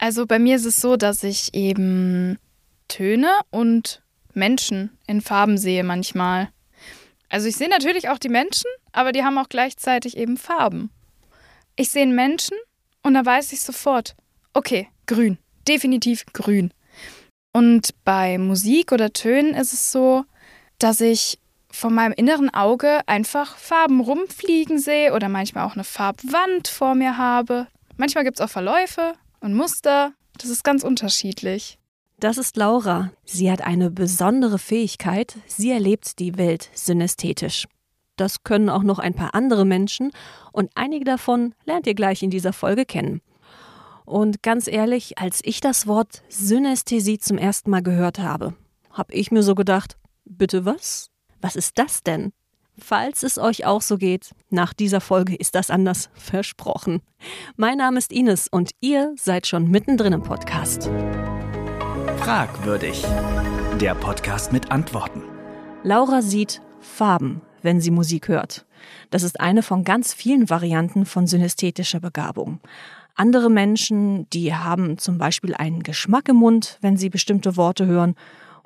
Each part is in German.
Also bei mir ist es so, dass ich eben Töne und Menschen in Farben sehe manchmal. Also ich sehe natürlich auch die Menschen, aber die haben auch gleichzeitig eben Farben. Ich sehe einen Menschen und da weiß ich sofort, okay, grün, definitiv grün. Und bei Musik oder Tönen ist es so, dass ich von meinem inneren Auge einfach Farben rumfliegen sehe oder manchmal auch eine Farbwand vor mir habe. Manchmal gibt es auch Verläufe und Muster. Das ist ganz unterschiedlich. Das ist Laura. Sie hat eine besondere Fähigkeit. Sie erlebt die Welt synästhetisch. Das können auch noch ein paar andere Menschen und einige davon lernt ihr gleich in dieser Folge kennen. Und ganz ehrlich, als ich das Wort Synästhesie zum ersten Mal gehört habe, habe ich mir so gedacht, bitte was? Was ist das denn? Falls es euch auch so geht, nach dieser Folge ist das anders versprochen. Mein Name ist Ines und ihr seid schon mittendrin im Podcast. Fragwürdig. Der Podcast mit Antworten. Laura sieht Farben, wenn sie Musik hört. Das ist eine von ganz vielen Varianten von synästhetischer Begabung. Andere Menschen, die haben zum Beispiel einen Geschmack im Mund, wenn sie bestimmte Worte hören.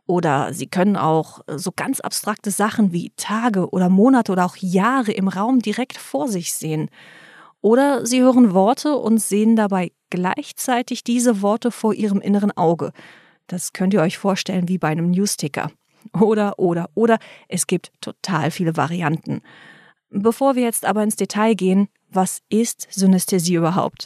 Oder sie können auch so ganz abstrakte Sachen wie Tage oder Monate oder auch Jahre im Raum direkt vor sich sehen. Oder sie hören Worte und sehen dabei gleichzeitig diese Worte vor ihrem inneren Auge. Das könnt ihr euch vorstellen wie bei einem Newsticker. Oder, oder, oder, es gibt total viele Varianten. Bevor wir jetzt aber ins Detail gehen, was ist Synästhesie überhaupt?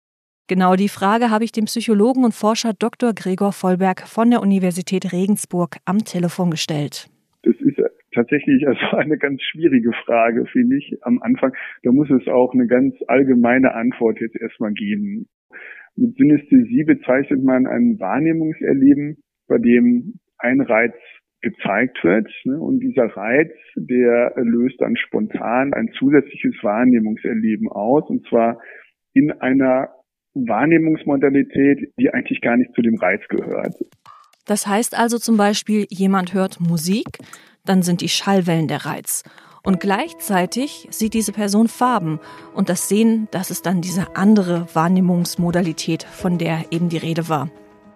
Genau die Frage habe ich dem Psychologen und Forscher Dr. Gregor Vollberg von der Universität Regensburg am Telefon gestellt. Das ist tatsächlich also eine ganz schwierige Frage, finde ich, am Anfang. Da muss es auch eine ganz allgemeine Antwort jetzt erstmal geben. Mit Synästhesie bezeichnet man ein Wahrnehmungserleben, bei dem ein Reiz gezeigt wird. Ne? Und dieser Reiz, der löst dann spontan ein zusätzliches Wahrnehmungserleben aus, und zwar in einer Wahrnehmungsmodalität, die eigentlich gar nicht zu dem Reiz gehört. Das heißt also zum Beispiel, jemand hört Musik, dann sind die Schallwellen der Reiz. Und gleichzeitig sieht diese Person Farben. Und das Sehen, das ist dann diese andere Wahrnehmungsmodalität, von der eben die Rede war.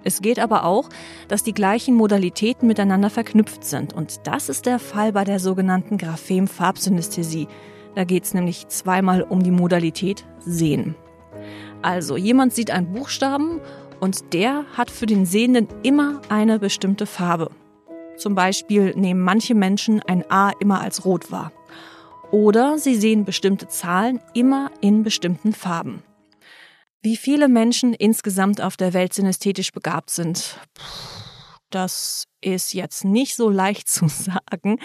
Es geht aber auch, dass die gleichen Modalitäten miteinander verknüpft sind. Und das ist der Fall bei der sogenannten Graphem-Farbsynästhesie. Da geht es nämlich zweimal um die Modalität Sehen. Also jemand sieht einen Buchstaben und der hat für den Sehenden immer eine bestimmte Farbe. Zum Beispiel nehmen manche Menschen ein A immer als rot wahr. Oder sie sehen bestimmte Zahlen immer in bestimmten Farben. Wie viele Menschen insgesamt auf der Welt synästhetisch begabt sind, das ist jetzt nicht so leicht zu sagen,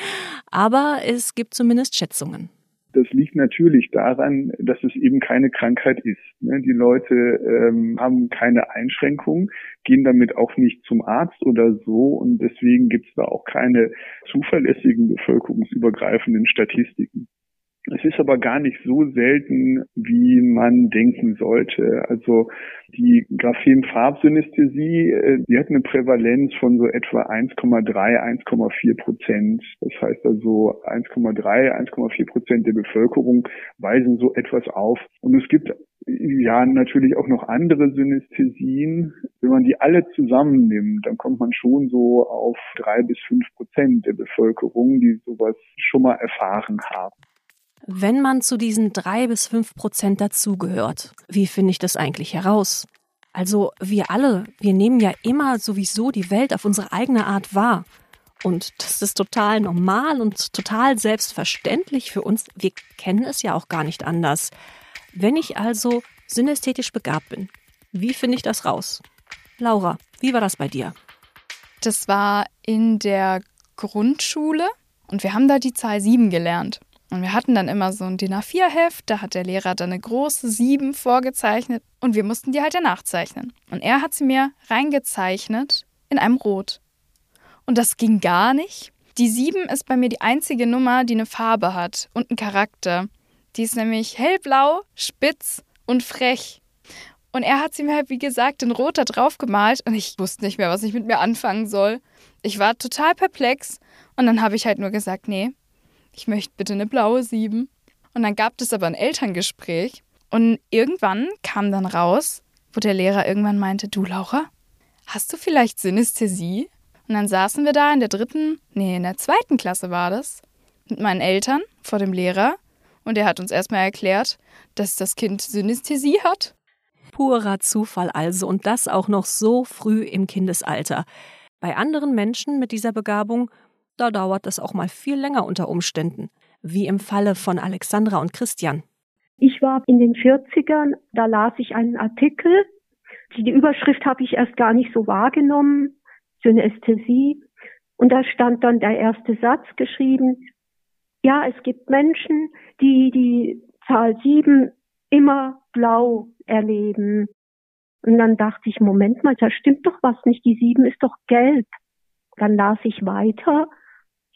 aber es gibt zumindest Schätzungen. Das liegt natürlich daran, dass es eben keine Krankheit ist. Ne? Die Leute ähm, haben keine Einschränkungen, gehen damit auch nicht zum Arzt oder so und deswegen gibt es da auch keine zuverlässigen bevölkerungsübergreifenden Statistiken. Es ist aber gar nicht so selten, wie man denken sollte. Also die Graphem-Farbsynästhesie, äh, die hat eine Prävalenz von so etwa 1,3, 1,4 Prozent. Das heißt also 1,3, 1,4 Prozent der Bevölkerung weisen so etwas auf. Und es gibt ja natürlich auch noch andere Synästhesien. Wenn man die alle zusammennimmt, dann kommt man schon so auf drei bis fünf Prozent der Bevölkerung, die sowas schon mal erfahren haben. Wenn man zu diesen drei bis fünf Prozent dazugehört, wie finde ich das eigentlich heraus? Also wir alle, wir nehmen ja immer sowieso die Welt auf unsere eigene Art wahr. Und das ist total normal und total selbstverständlich für uns. Wir kennen es ja auch gar nicht anders. Wenn ich also synästhetisch begabt bin, wie finde ich das raus? Laura, wie war das bei dir? Das war in der Grundschule und wir haben da die Zahl 7 gelernt. Und wir hatten dann immer so ein DIN A4-Heft, da hat der Lehrer dann eine große 7 vorgezeichnet und wir mussten die halt ja nachzeichnen. Und er hat sie mir reingezeichnet in einem Rot. Und das ging gar nicht. Die 7 ist bei mir die einzige Nummer, die eine Farbe hat und einen Charakter. Die ist nämlich hellblau, spitz und frech. Und er hat sie mir halt, wie gesagt, in Rot da drauf gemalt und ich wusste nicht mehr, was ich mit mir anfangen soll. Ich war total perplex und dann habe ich halt nur gesagt, nee, ich möchte bitte eine blaue Sieben. Und dann gab es aber ein Elterngespräch und irgendwann kam dann raus, wo der Lehrer irgendwann meinte, du Laura, hast du vielleicht Synästhesie? Und dann saßen wir da in der dritten, nee, in der zweiten Klasse war das, mit meinen Eltern vor dem Lehrer. Und er hat uns erstmal erklärt, dass das Kind Synästhesie hat. Purer Zufall also und das auch noch so früh im Kindesalter. Bei anderen Menschen mit dieser Begabung, da dauert das auch mal viel länger unter Umständen, wie im Falle von Alexandra und Christian. Ich war in den 40ern, da las ich einen Artikel. Die Überschrift habe ich erst gar nicht so wahrgenommen, Synästhesie. Und da stand dann der erste Satz geschrieben, ja, es gibt Menschen, die die Zahl sieben immer blau erleben. Und dann dachte ich, Moment mal, da stimmt doch was nicht, die sieben ist doch gelb. Dann las ich weiter,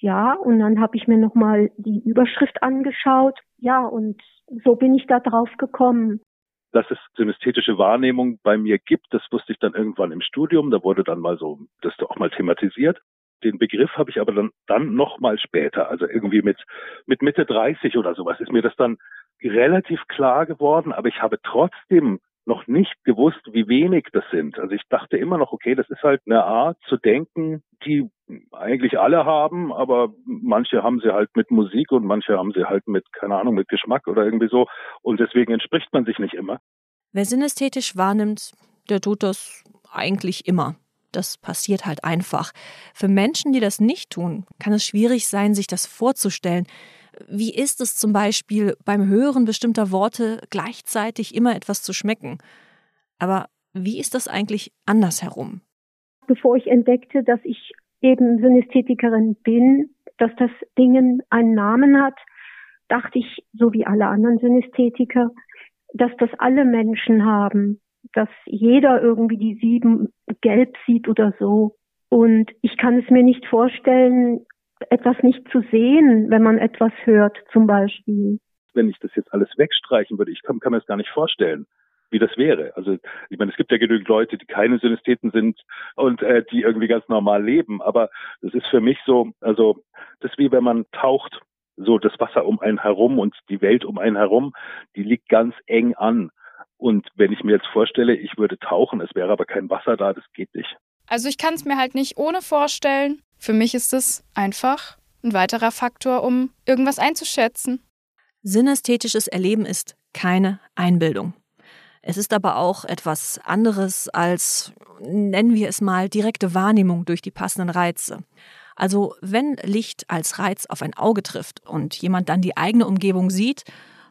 ja, und dann habe ich mir nochmal die Überschrift angeschaut, ja, und so bin ich da drauf gekommen. Dass es synästhetische Wahrnehmung bei mir gibt, das wusste ich dann irgendwann im Studium, da wurde dann mal so, das auch mal thematisiert. Den Begriff habe ich aber dann, dann noch mal später, also irgendwie mit, mit Mitte 30 oder sowas, ist mir das dann relativ klar geworden, aber ich habe trotzdem noch nicht gewusst, wie wenig das sind. Also ich dachte immer noch, okay, das ist halt eine Art zu denken, die eigentlich alle haben, aber manche haben sie halt mit Musik und manche haben sie halt mit, keine Ahnung, mit Geschmack oder irgendwie so. Und deswegen entspricht man sich nicht immer. Wer synästhetisch wahrnimmt, der tut das eigentlich immer. Das passiert halt einfach. Für Menschen, die das nicht tun, kann es schwierig sein, sich das vorzustellen. Wie ist es zum Beispiel beim Hören bestimmter Worte gleichzeitig immer etwas zu schmecken? Aber wie ist das eigentlich andersherum? Bevor ich entdeckte, dass ich eben Synästhetikerin bin, dass das Dingen einen Namen hat, dachte ich, so wie alle anderen Synästhetiker, dass das alle Menschen haben, dass jeder irgendwie die sieben gelb sieht oder so. Und ich kann es mir nicht vorstellen, etwas nicht zu sehen, wenn man etwas hört, zum Beispiel. Wenn ich das jetzt alles wegstreichen würde, ich kann, kann mir das gar nicht vorstellen wie das wäre. Also ich meine, es gibt ja genügend Leute, die keine Synestheten sind und äh, die irgendwie ganz normal leben. Aber das ist für mich so, also das ist wie wenn man taucht, so das Wasser um einen herum und die Welt um einen herum, die liegt ganz eng an. Und wenn ich mir jetzt vorstelle, ich würde tauchen, es wäre aber kein Wasser da, das geht nicht. Also ich kann es mir halt nicht ohne vorstellen. Für mich ist es einfach ein weiterer Faktor, um irgendwas einzuschätzen. Synästhetisches Erleben ist keine Einbildung. Es ist aber auch etwas anderes als, nennen wir es mal, direkte Wahrnehmung durch die passenden Reize. Also wenn Licht als Reiz auf ein Auge trifft und jemand dann die eigene Umgebung sieht,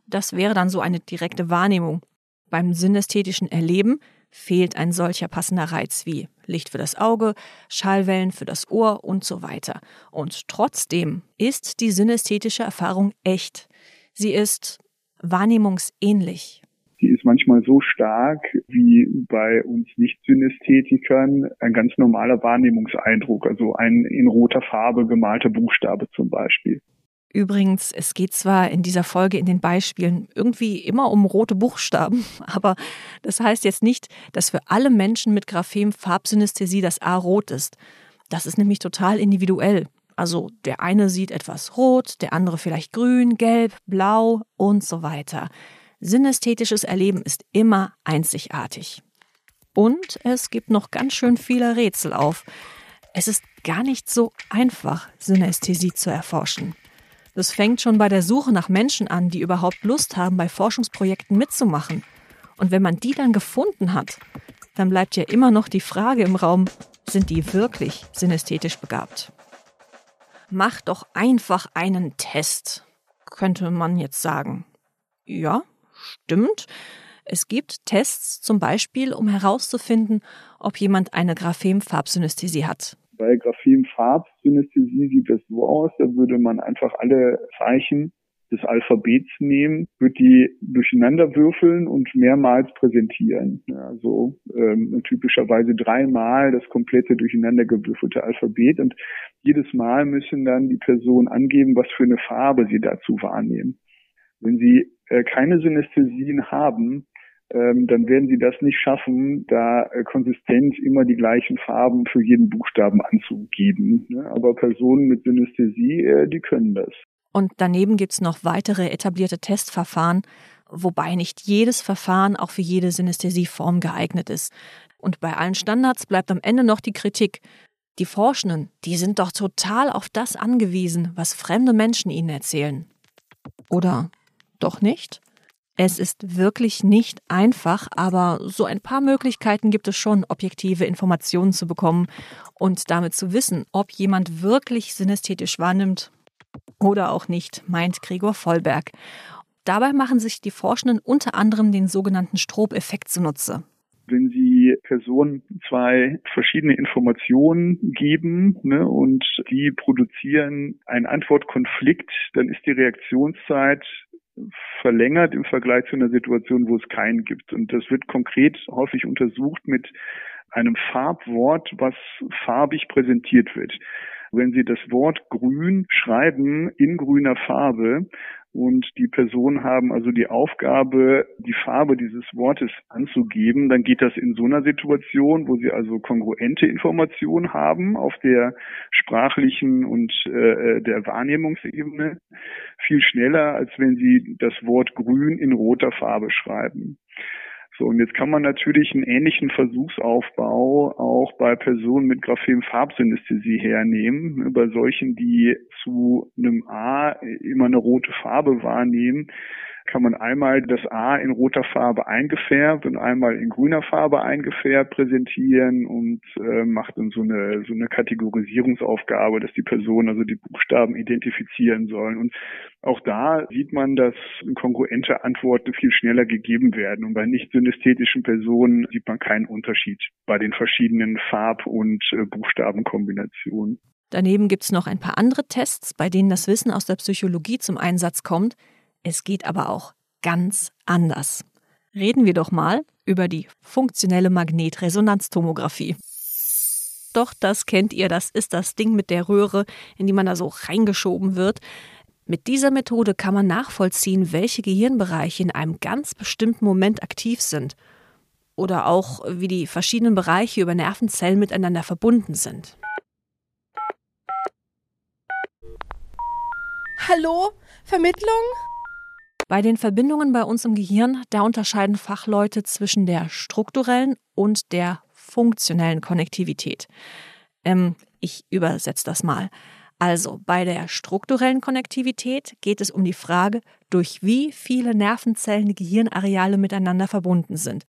das wäre dann so eine direkte Wahrnehmung. Beim synästhetischen Erleben fehlt ein solcher passender Reiz wie Licht für das Auge, Schallwellen für das Ohr und so weiter. Und trotzdem ist die synästhetische Erfahrung echt. Sie ist wahrnehmungsähnlich. Die ist manchmal so stark wie bei uns Nicht-Synästhetikern ein ganz normaler Wahrnehmungseindruck, also ein in roter Farbe gemalter Buchstabe zum Beispiel. Übrigens, es geht zwar in dieser Folge in den Beispielen irgendwie immer um rote Buchstaben, aber das heißt jetzt nicht, dass für alle Menschen mit Graphem Farbsynästhesie das A rot ist. Das ist nämlich total individuell. Also der eine sieht etwas rot, der andere vielleicht grün, gelb, blau und so weiter. Synästhetisches Erleben ist immer einzigartig. Und es gibt noch ganz schön viele Rätsel auf. Es ist gar nicht so einfach, Synästhesie zu erforschen. Das fängt schon bei der Suche nach Menschen an, die überhaupt Lust haben, bei Forschungsprojekten mitzumachen. Und wenn man die dann gefunden hat, dann bleibt ja immer noch die Frage im Raum, sind die wirklich synästhetisch begabt? Mach doch einfach einen Test, könnte man jetzt sagen. Ja, stimmt. Es gibt Tests zum Beispiel, um herauszufinden, ob jemand eine Graphem-Farbsynästhesie hat. Bei Graphem-Farbsynästhesie sieht das so aus, da würde man einfach alle Zeichen des Alphabets nehmen, würde die durcheinander würfeln und mehrmals präsentieren. Also ähm, typischerweise dreimal das komplette durcheinander gewürfelte Alphabet und jedes Mal müssen dann die Personen angeben, was für eine Farbe sie dazu wahrnehmen. Wenn sie äh, keine Synästhesien haben, ähm, dann werden sie das nicht schaffen, da äh, konsistent immer die gleichen Farben für jeden Buchstaben anzugeben. Ne? Aber Personen mit Synästhesie, äh, die können das. Und daneben gibt's noch weitere etablierte Testverfahren. wobei nicht jedes Verfahren auch für jede Synästhesieform geeignet ist. Und bei allen Standards bleibt am Ende noch die Kritik. Die Forschenden, die sind doch total auf das angewiesen, was fremde Menschen ihnen erzählen. Oder doch nicht? Es ist wirklich nicht einfach, aber so ein paar Möglichkeiten gibt es schon, objektive Informationen zu bekommen und damit zu wissen, ob jemand wirklich synästhetisch wahrnimmt oder auch nicht, meint Gregor Vollberg. Dabei machen sich die Forschenden unter anderem den sogenannten Strobe-Effekt zunutze wenn Sie Personen zwei verschiedene Informationen geben ne, und die produzieren einen Antwortkonflikt, dann ist die Reaktionszeit verlängert im Vergleich zu einer Situation, wo es keinen gibt. Und das wird konkret häufig untersucht mit einem Farbwort, was farbig präsentiert wird. Wenn Sie das Wort grün schreiben in grüner Farbe, und die Personen haben also die Aufgabe, die Farbe dieses Wortes anzugeben, dann geht das in so einer Situation, wo sie also kongruente Informationen haben auf der sprachlichen und äh, der Wahrnehmungsebene viel schneller, als wenn sie das Wort grün in roter Farbe schreiben. So, und jetzt kann man natürlich einen ähnlichen Versuchsaufbau auch bei Personen mit Graphem-Farbsynästhesie hernehmen. Bei solchen, die zu einem A immer eine rote Farbe wahrnehmen, kann man einmal das A in roter Farbe eingefärbt und einmal in grüner Farbe eingefärbt präsentieren und äh, macht dann so eine so eine Kategorisierungsaufgabe, dass die Personen also die Buchstaben identifizieren sollen. Und auch da sieht man, dass kongruente Antworten viel schneller gegeben werden. Und bei nicht synästhetischen Personen sieht man keinen Unterschied bei den verschiedenen Farb- und äh, Buchstabenkombinationen. Daneben gibt es noch ein paar andere Tests, bei denen das Wissen aus der Psychologie zum Einsatz kommt. Es geht aber auch ganz anders. Reden wir doch mal über die funktionelle Magnetresonanztomographie. Doch, das kennt ihr, das ist das Ding mit der Röhre, in die man da so reingeschoben wird. Mit dieser Methode kann man nachvollziehen, welche Gehirnbereiche in einem ganz bestimmten Moment aktiv sind. Oder auch, wie die verschiedenen Bereiche über Nervenzellen miteinander verbunden sind. Hallo? Vermittlung? Bei den Verbindungen bei uns im Gehirn, da unterscheiden Fachleute zwischen der strukturellen und der funktionellen Konnektivität. Ähm, ich übersetze das mal. Also bei der strukturellen Konnektivität geht es um die Frage, durch wie viele Nervenzellen die Gehirnareale miteinander verbunden sind.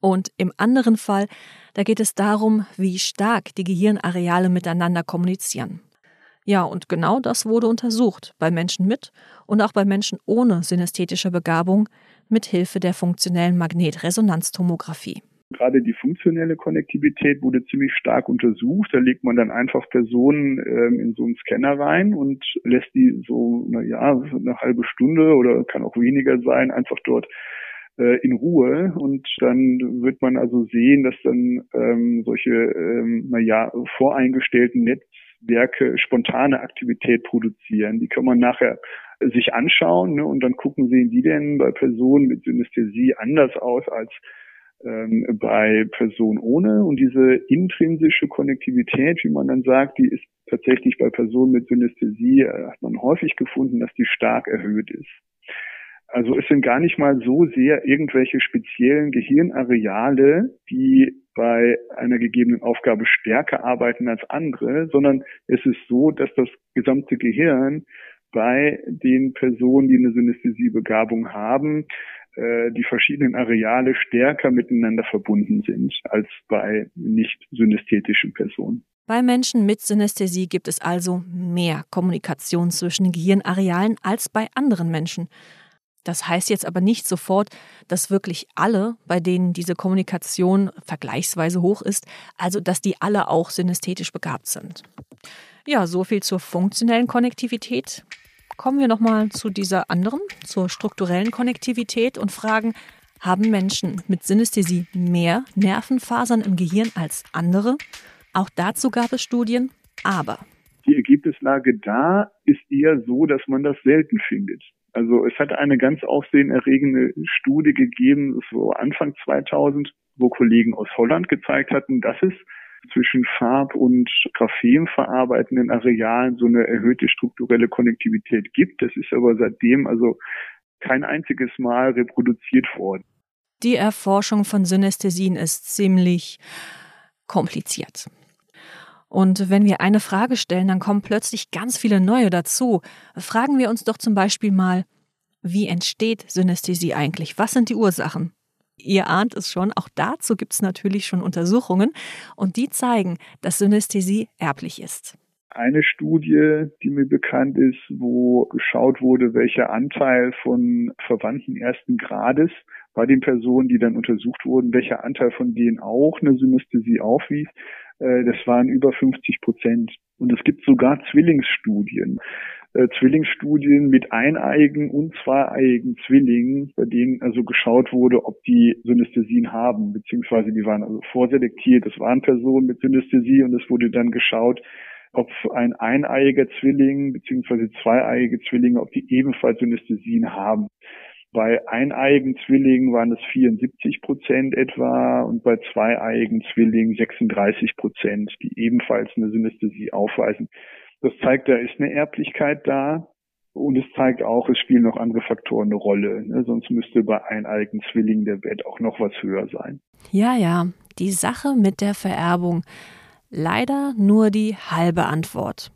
Und im anderen Fall, da geht es darum, wie stark die Gehirnareale miteinander kommunizieren. Ja, und genau das wurde untersucht bei Menschen mit und auch bei Menschen ohne synästhetische Begabung mit Hilfe der funktionellen Magnetresonanztomographie. Gerade die funktionelle Konnektivität wurde ziemlich stark untersucht. Da legt man dann einfach Personen ähm, in so einen Scanner rein und lässt die so, na ja, eine halbe Stunde oder kann auch weniger sein, einfach dort äh, in Ruhe und dann wird man also sehen, dass dann ähm, solche, ähm, naja, voreingestellten Netz Werke spontane Aktivität produzieren. Die kann man nachher sich anschauen ne, und dann gucken, sehen die denn bei Personen mit Synästhesie anders aus als ähm, bei Personen ohne. Und diese intrinsische Konnektivität, wie man dann sagt, die ist tatsächlich bei Personen mit Synästhesie, äh, hat man häufig gefunden, dass die stark erhöht ist. Also es sind gar nicht mal so sehr irgendwelche speziellen Gehirnareale, die bei einer gegebenen Aufgabe stärker arbeiten als andere, sondern es ist so, dass das gesamte Gehirn bei den Personen, die eine Synästhesiebegabung haben, äh, die verschiedenen Areale stärker miteinander verbunden sind als bei nicht synästhetischen Personen. Bei Menschen mit Synästhesie gibt es also mehr Kommunikation zwischen den Gehirnarealen als bei anderen Menschen. Das heißt jetzt aber nicht sofort, dass wirklich alle, bei denen diese Kommunikation vergleichsweise hoch ist, also dass die alle auch synästhetisch begabt sind. Ja, so viel zur funktionellen Konnektivität. Kommen wir nochmal zu dieser anderen, zur strukturellen Konnektivität und fragen, haben Menschen mit Synästhesie mehr Nervenfasern im Gehirn als andere? Auch dazu gab es Studien, aber die Ergebnislage da ist eher so, dass man das selten findet. Also es hat eine ganz aufsehenerregende Studie gegeben, so Anfang 2000, wo Kollegen aus Holland gezeigt hatten, dass es zwischen Farb- und Graphem verarbeitenden Arealen so eine erhöhte strukturelle Konnektivität gibt. Das ist aber seitdem also kein einziges Mal reproduziert worden. Die Erforschung von Synästhesien ist ziemlich kompliziert. Und wenn wir eine Frage stellen, dann kommen plötzlich ganz viele neue dazu. Fragen wir uns doch zum Beispiel mal, wie entsteht Synästhesie eigentlich? Was sind die Ursachen? Ihr ahnt es schon, auch dazu gibt es natürlich schon Untersuchungen und die zeigen, dass Synästhesie erblich ist. Eine Studie, die mir bekannt ist, wo geschaut wurde, welcher Anteil von Verwandten ersten Grades bei den Personen, die dann untersucht wurden, welcher Anteil von denen auch eine Synästhesie aufwies, äh, das waren über 50 Prozent. Und es gibt sogar Zwillingsstudien. Äh, Zwillingsstudien mit eineigen und zweieigen Zwillingen, bei denen also geschaut wurde, ob die Synästhesien haben, beziehungsweise die waren also vorselektiert. Das waren Personen mit Synästhesie und es wurde dann geschaut, ob ein eineiiger Zwilling beziehungsweise zweieiige Zwillinge, ob die ebenfalls Synästhesien haben. Bei eineigen Zwillingen waren es 74 Prozent etwa und bei zweieigen Zwillingen 36 Prozent, die ebenfalls eine Synästhesie aufweisen. Das zeigt, da ist eine Erblichkeit da. Und es zeigt auch, es spielen noch andere Faktoren eine Rolle. Ne? Sonst müsste bei eineigen Zwillingen der Wert auch noch was höher sein. Ja, ja, die Sache mit der Vererbung. Leider nur die halbe Antwort.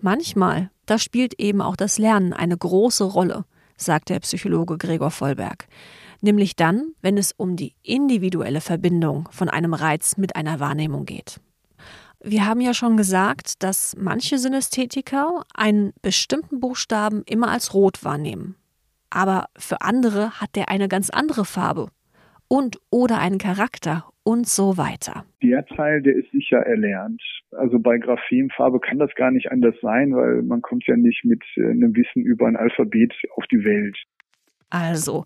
Manchmal, da spielt eben auch das Lernen eine große Rolle, sagt der Psychologe Gregor Vollberg. Nämlich dann, wenn es um die individuelle Verbindung von einem Reiz mit einer Wahrnehmung geht. Wir haben ja schon gesagt, dass manche Synästhetiker einen bestimmten Buchstaben immer als rot wahrnehmen. Aber für andere hat der eine ganz andere Farbe und oder einen Charakter und so weiter. Der Teil, der ist sicher erlernt. Also bei Graphenfarbe kann das gar nicht anders sein, weil man kommt ja nicht mit äh, einem Wissen über ein Alphabet auf die Welt. Also,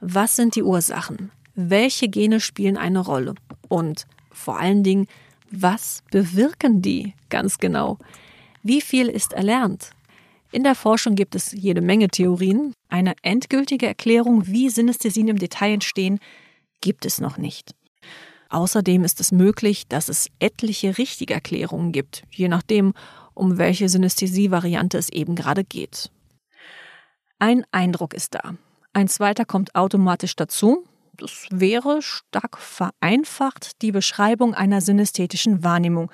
was sind die Ursachen? Welche Gene spielen eine Rolle? Und vor allen Dingen, was bewirken die ganz genau? Wie viel ist erlernt? In der Forschung gibt es jede Menge Theorien. Eine endgültige Erklärung, wie Synästhesien im Detail entstehen, gibt es noch nicht. Außerdem ist es möglich, dass es etliche richtige Erklärungen gibt, je nachdem, um welche Synästhesie-Variante es eben gerade geht. Ein Eindruck ist da. Ein zweiter kommt automatisch dazu, das wäre stark vereinfacht die Beschreibung einer synästhetischen Wahrnehmung.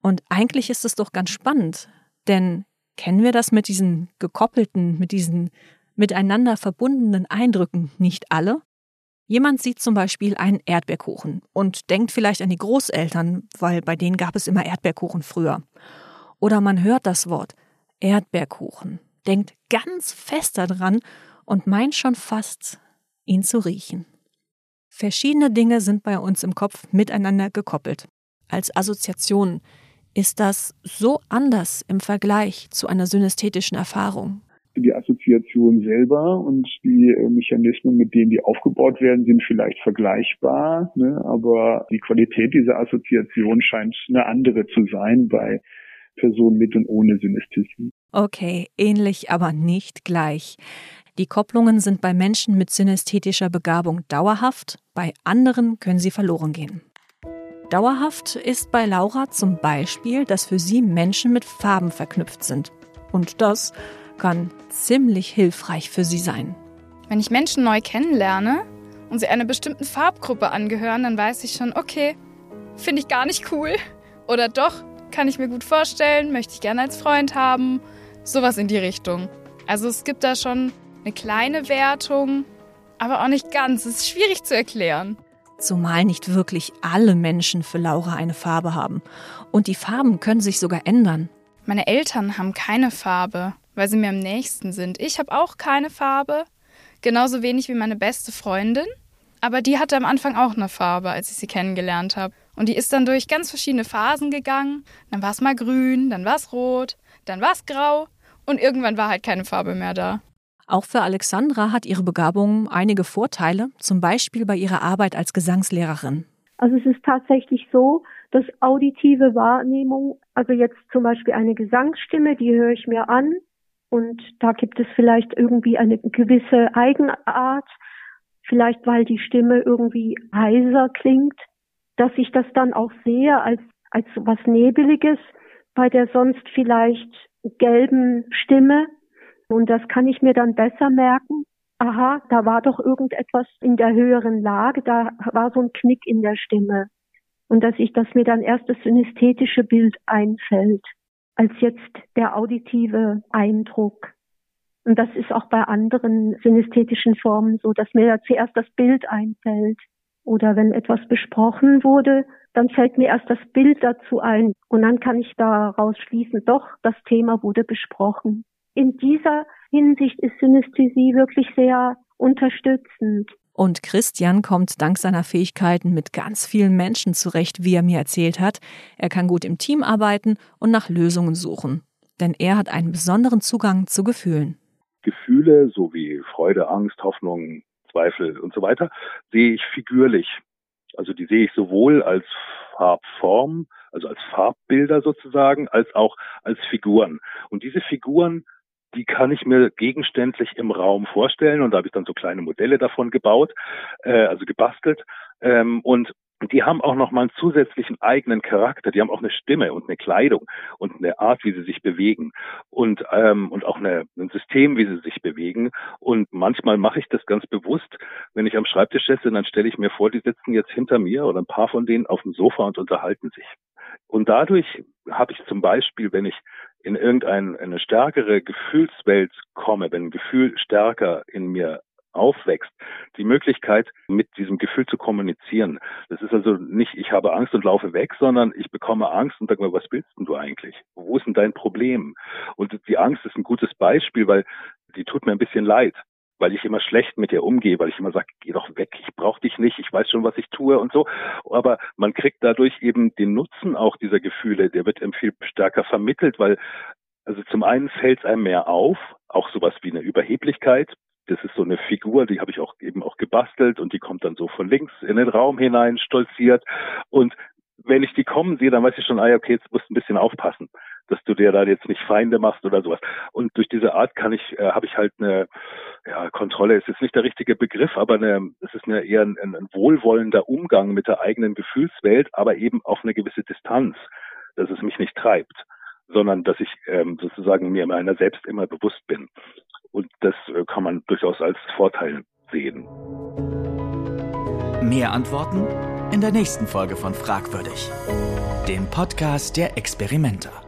Und eigentlich ist es doch ganz spannend, denn kennen wir das mit diesen gekoppelten, mit diesen miteinander verbundenen Eindrücken nicht alle? Jemand sieht zum Beispiel einen Erdbeerkuchen und denkt vielleicht an die Großeltern, weil bei denen gab es immer Erdbeerkuchen früher. Oder man hört das Wort Erdbeerkuchen, denkt ganz fest daran und meint schon fast, ihn zu riechen. Verschiedene Dinge sind bei uns im Kopf miteinander gekoppelt. Als Assoziation ist das so anders im Vergleich zu einer synästhetischen Erfahrung. Die Assoziation selber und die äh, Mechanismen, mit denen die aufgebaut werden, sind vielleicht vergleichbar, ne? aber die Qualität dieser Assoziation scheint eine andere zu sein bei Personen mit und ohne Synästhesie. Okay, ähnlich, aber nicht gleich. Die Kopplungen sind bei Menschen mit synästhetischer Begabung dauerhaft, bei anderen können sie verloren gehen. Dauerhaft ist bei Laura zum Beispiel, dass für sie Menschen mit Farben verknüpft sind. Und das kann ziemlich hilfreich für sie sein. Wenn ich Menschen neu kennenlerne und sie einer bestimmten Farbgruppe angehören, dann weiß ich schon, okay, finde ich gar nicht cool. Oder doch, kann ich mir gut vorstellen, möchte ich gerne als Freund haben. Sowas in die Richtung. Also es gibt da schon eine kleine Wertung, aber auch nicht ganz. Es ist schwierig zu erklären. Zumal nicht wirklich alle Menschen für Laura eine Farbe haben. Und die Farben können sich sogar ändern. Meine Eltern haben keine Farbe, weil sie mir am nächsten sind. Ich habe auch keine Farbe, genauso wenig wie meine beste Freundin. Aber die hatte am Anfang auch eine Farbe, als ich sie kennengelernt habe. Und die ist dann durch ganz verschiedene Phasen gegangen. Dann war es mal grün, dann war es rot, dann war es grau und irgendwann war halt keine Farbe mehr da. Auch für Alexandra hat ihre Begabung einige Vorteile, zum Beispiel bei ihrer Arbeit als Gesangslehrerin. Also es ist tatsächlich so, dass auditive Wahrnehmung, also jetzt zum Beispiel eine Gesangsstimme, die höre ich mir an und da gibt es vielleicht irgendwie eine gewisse Eigenart, vielleicht weil die Stimme irgendwie heiser klingt, dass ich das dann auch sehe als, als was Nebeliges bei der sonst vielleicht gelben Stimme und das kann ich mir dann besser merken. aha, da war doch irgendetwas in der höheren Lage, da war so ein Knick in der Stimme. Und dass ich, dass mir dann erst das synästhetische Bild einfällt, als jetzt der auditive Eindruck. Und das ist auch bei anderen synästhetischen Formen so, dass mir ja zuerst das Bild einfällt. Oder wenn etwas besprochen wurde, dann fällt mir erst das Bild dazu ein. Und dann kann ich daraus schließen, doch, das Thema wurde besprochen. In dieser Hinsicht ist Synästhesie wirklich sehr unterstützend. Und Christian kommt dank seiner Fähigkeiten mit ganz vielen Menschen zurecht, wie er mir erzählt hat. Er kann gut im Team arbeiten und nach Lösungen suchen. Denn er hat einen besonderen Zugang zu Gefühlen. Gefühle, so wie Freude, Angst, Hoffnung, Zweifel und so weiter, sehe ich figürlich. Also die sehe ich sowohl als Farbform, also als Farbbilder sozusagen, als auch als Figuren. Und diese Figuren die kann ich mir gegenständlich im Raum vorstellen und da habe ich dann so kleine Modelle davon gebaut, äh, also gebastelt ähm, und die haben auch noch mal einen zusätzlichen eigenen Charakter. Die haben auch eine Stimme und eine Kleidung und eine Art, wie sie sich bewegen und ähm, und auch eine, ein System, wie sie sich bewegen. Und manchmal mache ich das ganz bewusst, wenn ich am Schreibtisch sitze, dann stelle ich mir vor, die sitzen jetzt hinter mir oder ein paar von denen auf dem Sofa und unterhalten sich. Und dadurch habe ich zum Beispiel, wenn ich in irgendeine stärkere Gefühlswelt komme, wenn ein Gefühl stärker in mir aufwächst, die Möglichkeit, mit diesem Gefühl zu kommunizieren. Das ist also nicht, ich habe Angst und laufe weg, sondern ich bekomme Angst und sage mir, was willst denn du eigentlich? Wo ist denn dein Problem? Und die Angst ist ein gutes Beispiel, weil die tut mir ein bisschen leid weil ich immer schlecht mit ihr umgehe, weil ich immer sage, geh doch weg, ich brauche dich nicht, ich weiß schon, was ich tue und so. Aber man kriegt dadurch eben den Nutzen auch dieser Gefühle, der wird eben viel stärker vermittelt, weil also zum einen fällt es einem mehr auf, auch sowas wie eine Überheblichkeit. Das ist so eine Figur, die habe ich auch eben auch gebastelt und die kommt dann so von links in den Raum hinein, stolziert. Und wenn ich die kommen sehe, dann weiß ich schon, ah, okay, jetzt musst du ein bisschen aufpassen dass du dir da jetzt nicht Feinde machst oder sowas. Und durch diese Art kann ich, äh, habe ich halt eine ja, Kontrolle ist jetzt nicht der richtige Begriff, aber eine, es ist eine, eher ein, ein wohlwollender Umgang mit der eigenen Gefühlswelt, aber eben auf eine gewisse Distanz, dass es mich nicht treibt, sondern dass ich ähm, sozusagen mir meiner selbst immer bewusst bin. Und das äh, kann man durchaus als Vorteil sehen. Mehr Antworten in der nächsten Folge von Fragwürdig, dem Podcast der Experimenter.